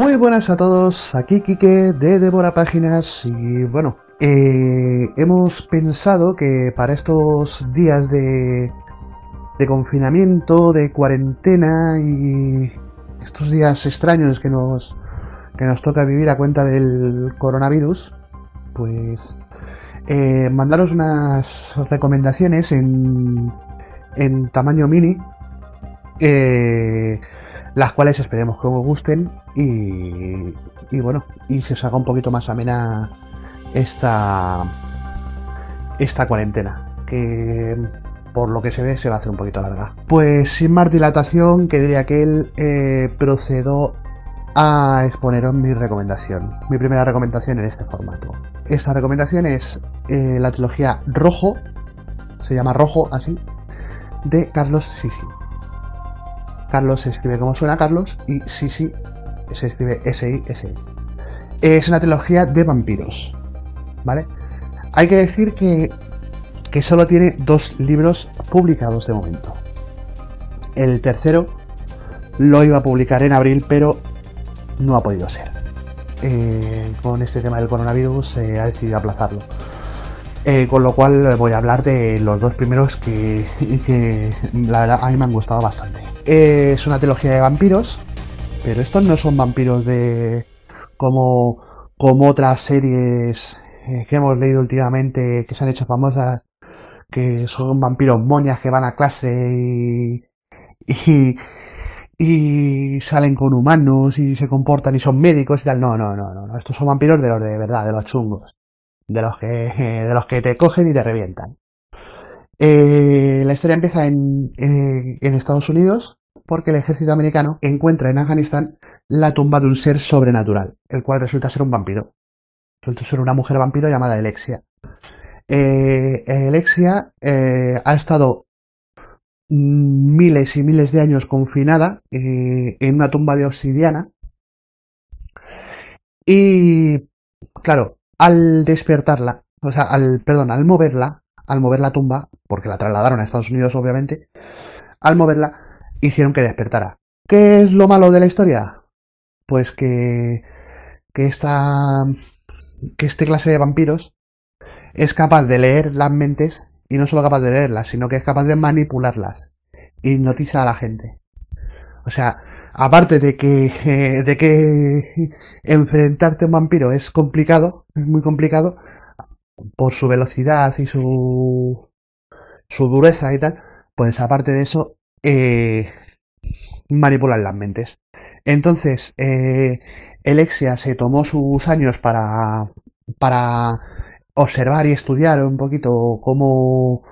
Muy buenas a todos, aquí Kike de Devora Páginas y bueno, eh, hemos pensado que para estos días de, de confinamiento, de cuarentena y estos días extraños que nos, que nos toca vivir a cuenta del coronavirus, pues eh, mandaros unas recomendaciones en, en tamaño mini, eh, las cuales esperemos que os gusten y, y bueno, y se os haga un poquito más amena esta, esta cuarentena, que por lo que se ve se va a hacer un poquito larga. Pues sin más dilatación, que diría que él eh, procedo a exponeros mi recomendación, mi primera recomendación en este formato. Esta recomendación es eh, la trilogía Rojo, se llama Rojo así, de Carlos Sisi. Carlos se escribe como suena Carlos y Sisi se escribe S-I-S. Es una trilogía de vampiros, ¿vale? Hay que decir que, que solo tiene dos libros publicados de momento. El tercero lo iba a publicar en abril, pero no ha podido ser. Eh, con este tema del coronavirus se ha decidido aplazarlo. Eh, con lo cual voy a hablar de los dos primeros que, que la verdad a mí me han gustado bastante. Eh, es una trilogía de vampiros, pero estos no son vampiros de como, como otras series eh, que hemos leído últimamente que se han hecho famosas, que son vampiros moñas que van a clase y, y, y salen con humanos y se comportan y son médicos y tal. No, no, no, no. Estos son vampiros de los de verdad, de los chungos. De los que, de los que te cogen y te revientan. Eh, la historia empieza en, eh, en Estados Unidos porque el ejército americano encuentra en Afganistán la tumba de un ser sobrenatural, el cual resulta ser un vampiro. Resulta ser una mujer vampiro llamada Alexia. Eh, Alexia ha estado miles y miles de años confinada en una tumba de obsidiana. Y claro, al despertarla, o sea, al, perdón, al moverla, al mover la tumba, porque la trasladaron a Estados Unidos obviamente, al moverla hicieron que despertara. ¿Qué es lo malo de la historia? Pues que, que esta, que este clase de vampiros es capaz de leer las mentes y no solo capaz de leerlas, sino que es capaz de manipularlas. Hipnotiza a la gente. O sea, aparte de que, eh, de que enfrentarte a un vampiro es complicado, es muy complicado, por su velocidad y su, su dureza y tal, pues aparte de eso, eh, manipulan las mentes. Entonces, eh, Alexia se tomó sus años para, para observar y estudiar un poquito cómo,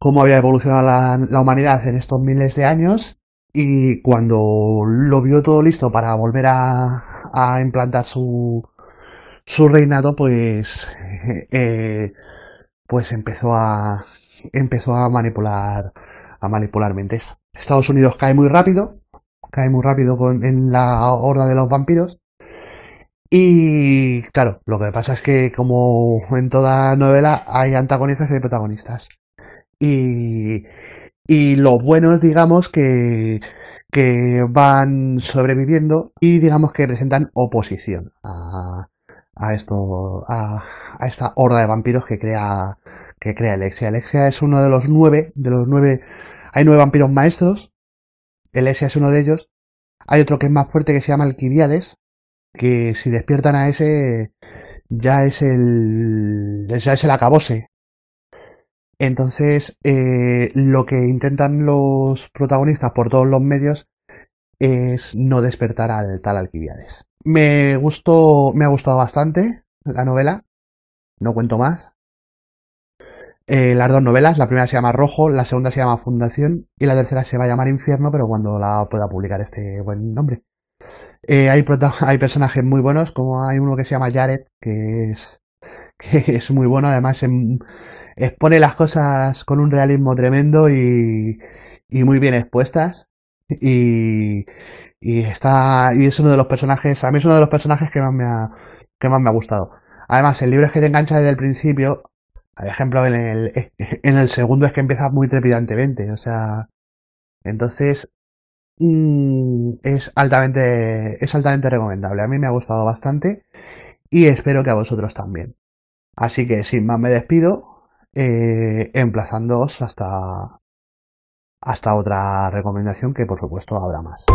cómo había evolucionado la, humanidad en estos miles de años y cuando lo vio todo listo para volver a, implantar su, su reinado, pues, eh, pues empezó a, empezó a manipular, a manipular mentes. Estados Unidos cae muy rápido, cae muy rápido con, en la horda de los vampiros y claro, lo que pasa es que como en toda novela hay antagonistas y hay protagonistas. Y, y los buenos, digamos, que, que van sobreviviendo y digamos que presentan oposición a, a esto, a, a esta horda de vampiros que crea, que crea Alexia. Alexia es uno de los nueve, de los nueve, hay nueve vampiros maestros. Alexia es uno de ellos. Hay otro que es más fuerte que se llama Alquibiades, que si despiertan a ese ya es el ya es el acabose entonces eh, lo que intentan los protagonistas por todos los medios es no despertar al tal Alquibiades. Me gustó me ha gustado bastante la novela. No cuento más. Eh, las dos novelas, la primera se llama Rojo, la segunda se llama Fundación y la tercera se va a llamar Infierno, pero cuando la pueda publicar este buen nombre. Eh, hay, hay personajes muy buenos, como hay uno que se llama Jared, que es, que es muy bueno, además em, expone las cosas con un realismo tremendo y, muy bien expuestas. Y, y está, y es uno de los personajes, a mí es uno de los personajes que más me ha, que más me ha gustado. Además, el libro es que te engancha desde el principio. Por ejemplo, en el, en el segundo es que empieza muy trepidantemente, o sea, entonces mm, es altamente es altamente recomendable. A mí me ha gustado bastante y espero que a vosotros también. Así que sin más me despido, eh, emplazándoos hasta hasta otra recomendación que por supuesto habrá más.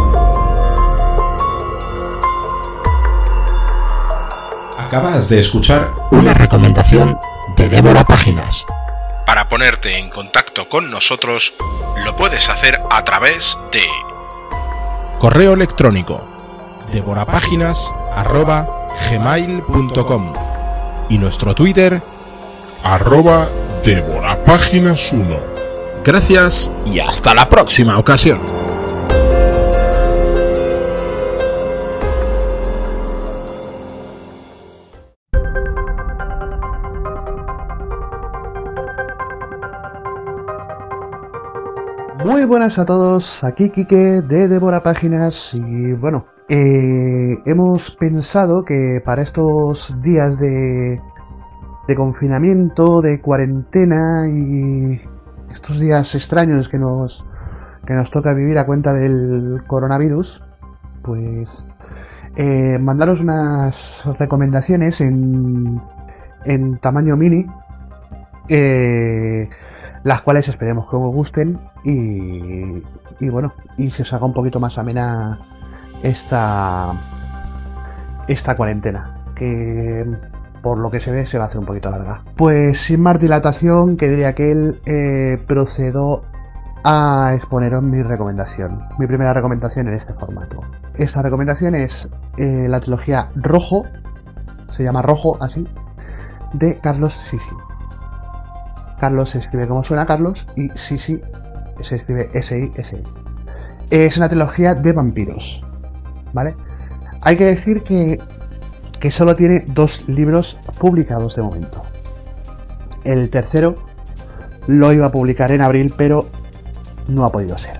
Acabas de escuchar una recomendación de Débora Páginas. Para ponerte en contacto con nosotros, lo puedes hacer a través de correo electrónico devorapáginas.gmail.com y nuestro Twitter arroba devorapáginas1. Gracias y hasta la próxima ocasión. Muy buenas a todos, aquí Kike de Devora Páginas y bueno, eh, hemos pensado que para estos días de, de confinamiento, de cuarentena y estos días extraños que nos, que nos toca vivir a cuenta del coronavirus, pues eh, mandaros unas recomendaciones en, en tamaño mini. Eh, las cuales esperemos que os gusten y, y bueno, y se os haga un poquito más amena esta, esta cuarentena, que por lo que se ve se va a hacer un poquito larga. Pues sin más dilatación, que diría que él eh, procedo a exponeros mi recomendación, mi primera recomendación en este formato. Esta recomendación es eh, la trilogía Rojo, se llama Rojo así, de Carlos Sisi. Carlos se escribe como suena Carlos y Sisi se escribe S-I-S. Es una trilogía de vampiros, ¿vale? Hay que decir que, que solo tiene dos libros publicados de momento. El tercero lo iba a publicar en abril, pero no ha podido ser.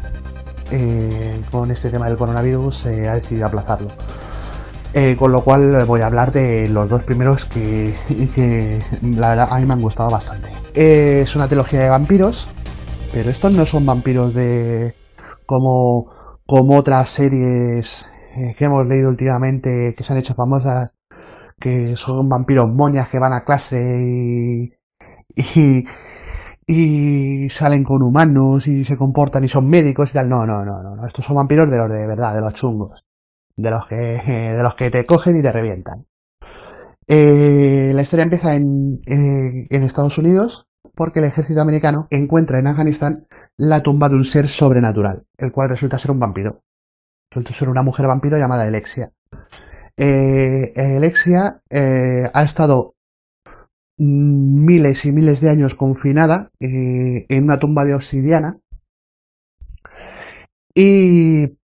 Eh, con este tema del coronavirus se ha decidido aplazarlo. Eh, con lo cual voy a hablar de los dos primeros que, que, la verdad a mí me han gustado bastante. Eh, es una trilogía de vampiros, pero estos no son vampiros de como, como otras series eh, que hemos leído últimamente que se han hecho famosas, que son vampiros moñas que van a clase y, y, salen con humanos y se comportan y son médicos y tal. No, no, no, no. Estos son vampiros de los de verdad, de los chungos de los que, de los que te cogen y te revientan. Eh, la historia empieza en, eh, en Estados Unidos porque el ejército americano encuentra en Afganistán la tumba de un ser sobrenatural, el cual resulta ser un vampiro. Ser una mujer vampiro llamada Alexia. Eh, Alexia eh, ha estado miles y miles de años confinada eh, en una tumba de obsidiana. Y,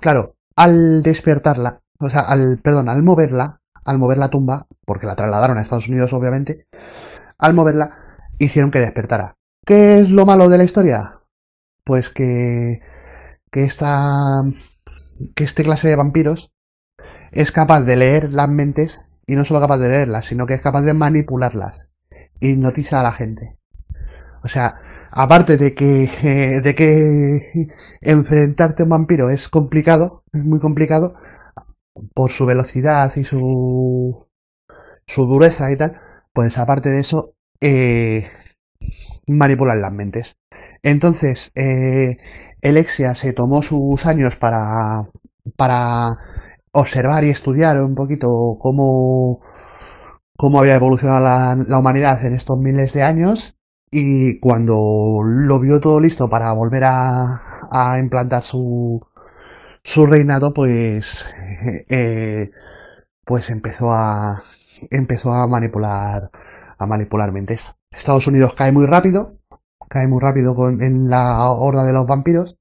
claro, al despertarla, o sea, al, perdón, al moverla, al mover la tumba, porque la trasladaron a Estados Unidos obviamente, al moverla hicieron que despertara. ¿Qué es lo malo de la historia? Pues que, que esta, que este clase de vampiros es capaz de leer las mentes y no solo capaz de leerlas, sino que es capaz de manipularlas, hipnotiza a la gente. O sea, aparte de que, de que enfrentarte a un vampiro es complicado, es muy complicado, por su velocidad y su, su dureza y tal, pues aparte de eso, eh, manipulan las mentes. Entonces, eh, Alexia se tomó sus años para, para observar y estudiar un poquito cómo, cómo había evolucionado la, la humanidad en estos miles de años y cuando lo vio todo listo para volver a, a implantar su, su reinado, pues, eh, pues empezó a, empezó a manipular, a manipular mentes. Estados Unidos cae muy rápido, cae muy rápido con, en la horda de los vampiros.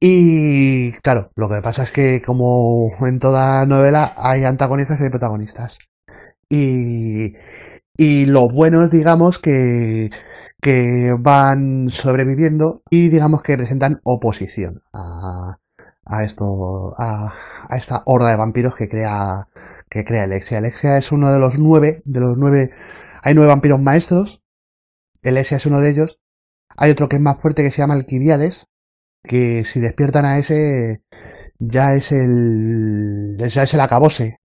Y claro, lo que pasa es que como en toda novela hay antagonistas y hay protagonistas. Y, y los buenos, digamos, que, que van sobreviviendo y digamos que presentan oposición a, a esto, a, a, esta horda de vampiros que crea, que crea Alexia. Alexia es uno de los nueve, de los nueve, hay nueve vampiros maestros, Alexia es uno de ellos, hay otro que es más fuerte que se llama Alquibiades, que si despiertan a ese ya es el ya es el acabose.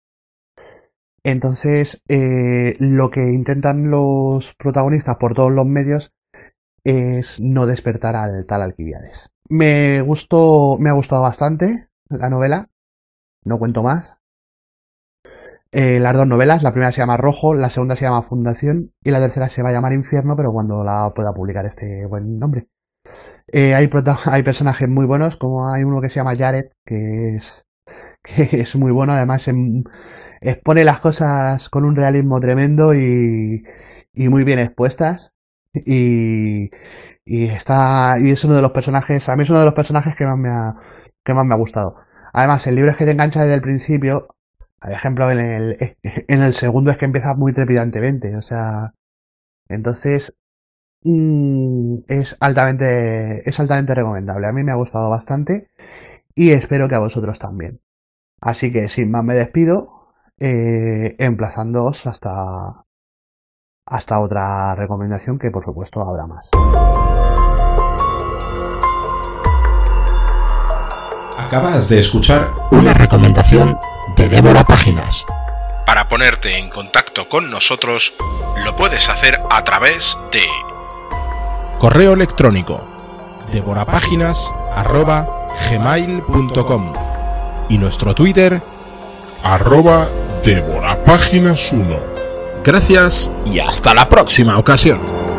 Entonces, eh, lo que intentan los protagonistas por todos los medios es no despertar al tal Alquibiades. Me gustó, me ha gustado bastante la novela. No cuento más. Eh, las dos novelas, la primera se llama Rojo, la segunda se llama Fundación y la tercera se va a llamar Infierno, pero cuando la pueda publicar este buen nombre. Eh, hay, hay personajes muy buenos, como hay uno que se llama Jared, que es, que es muy bueno, además expone las cosas con un realismo tremendo y, y muy bien expuestas. Y, y está y es uno de los personajes a mí es uno de los personajes que más me ha que más me ha gustado además el libro es que te engancha desde el principio por ejemplo en el en el segundo es que empieza muy trepidantemente o sea entonces mmm, es altamente es altamente recomendable a mí me ha gustado bastante y espero que a vosotros también así que sin más me despido eh, emplazándoos hasta hasta otra recomendación que por supuesto habrá más. Acabas de escuchar una recomendación de Débora Páginas. Para ponerte en contacto con nosotros, lo puedes hacer a través de correo electrónico devorapáginas.gmail.com y nuestro Twitter arroba devorapáginas1. Gracias y hasta la próxima ocasión.